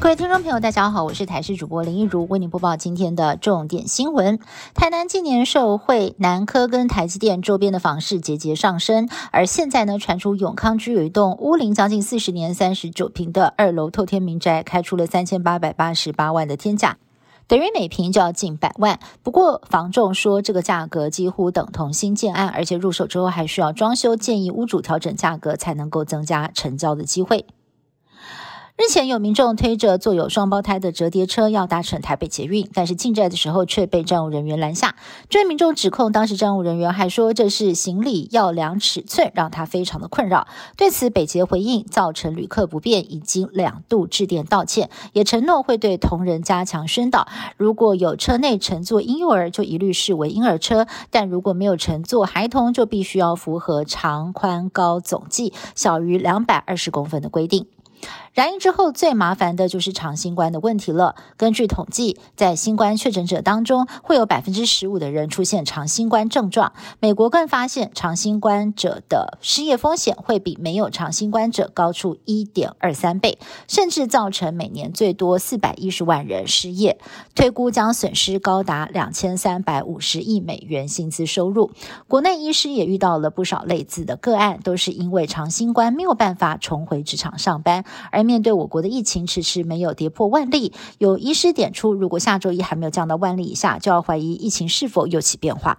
各位听众朋友，大家好，我是台视主播林一如，为您播报今天的重点新闻。台南近年受惠南科跟台积电周边的房市节节上升，而现在呢，传出永康居有一栋屋龄将近四十年、三十九平的二楼透天民宅，开出了三千八百八十八万的天价，等于每平就要近百万。不过房仲说，这个价格几乎等同新建案，而且入手之后还需要装修，建议屋主调整价格，才能够增加成交的机会。日前有民众推着坐有双胞胎的折叠车要搭乘台北捷运，但是进站的时候却被站务人员拦下。这位民众指控当时站务人员还说这是行李要量尺寸，让他非常的困扰。对此，北捷回应造成旅客不便，已经两度致电道歉，也承诺会对同仁加强宣导。如果有车内乘坐婴幼儿，就一律视为婴儿车；但如果没有乘坐孩童，就必须要符合长宽高总计小于两百二十公分的规定。染疫之后，最麻烦的就是长新冠的问题了。根据统计，在新冠确诊者当中，会有百分之十五的人出现长新冠症状。美国更发现，长新冠者的失业风险会比没有长新冠者高出一点二三倍，甚至造成每年最多四百一十万人失业，推估将损失高达两千三百五十亿美元薪资收入。国内医师也遇到了不少类似的个案，都是因为长新冠没有办法重回职场上班。而面对我国的疫情迟迟没有跌破万例，有医师点出，如果下周一还没有降到万例以下，就要怀疑疫情是否又起变化。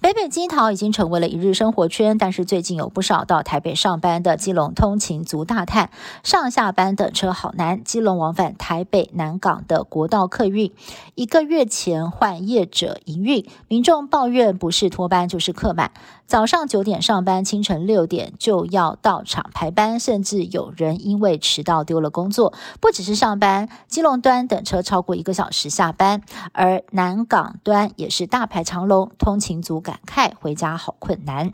北北基桃已经成为了一日生活圈，但是最近有不少到台北上班的基隆通勤族大叹，上下班等车好难。基隆往返台北南港的国道客运，一个月前换业者营运，民众抱怨不是脱班就是客满。早上九点上班，清晨六点就要到场排班，甚至有人因为迟到丢了工作。不只是上班，基隆端等车超过一个小时下班，而南港端也是大排长龙，通勤民族感慨回家好困难。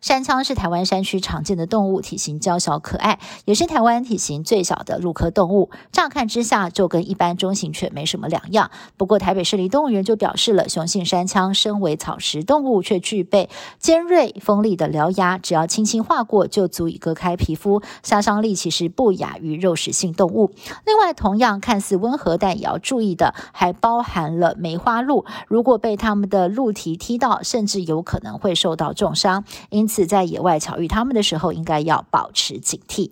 山羌是台湾山区常见的动物，体型娇小可爱，也是台湾体型最小的鹿科动物。乍看之下就跟一般中型犬没什么两样。不过台北市立动物园就表示了，雄性山羌身为草食动物，却具备尖锐锋利的獠牙，只要轻轻划过就足以割开皮肤，杀伤力其实不亚于肉食性动物。另外，同样看似温和，但也要注意的，还包含了梅花鹿。如果被它们的鹿蹄踢到，甚至有可能会受到重伤。因此，在野外巧遇他们的时候，应该要保持警惕。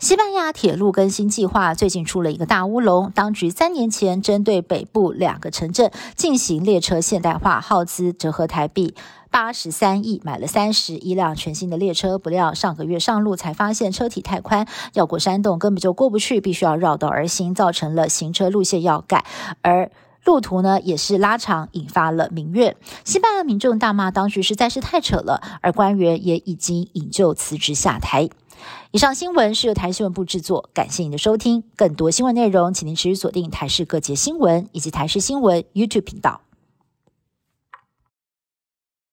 西班牙铁路更新计划最近出了一个大乌龙，当局三年前针对北部两个城镇进行列车现代化，耗资折合台币八十三亿，买了三十一辆全新的列车。不料上个月上路才发现车体太宽，要过山洞根本就过不去，必须要绕道而行，造成了行车路线要改。而路途呢也是拉长，引发了民怨。西班牙民众大骂当局实在是太扯了，而官员也已经引咎辞职下台。以上新闻是由台新闻部制作，感谢您的收听。更多新闻内容，请您持续锁定台视各界新闻以及台视新闻 YouTube 频道。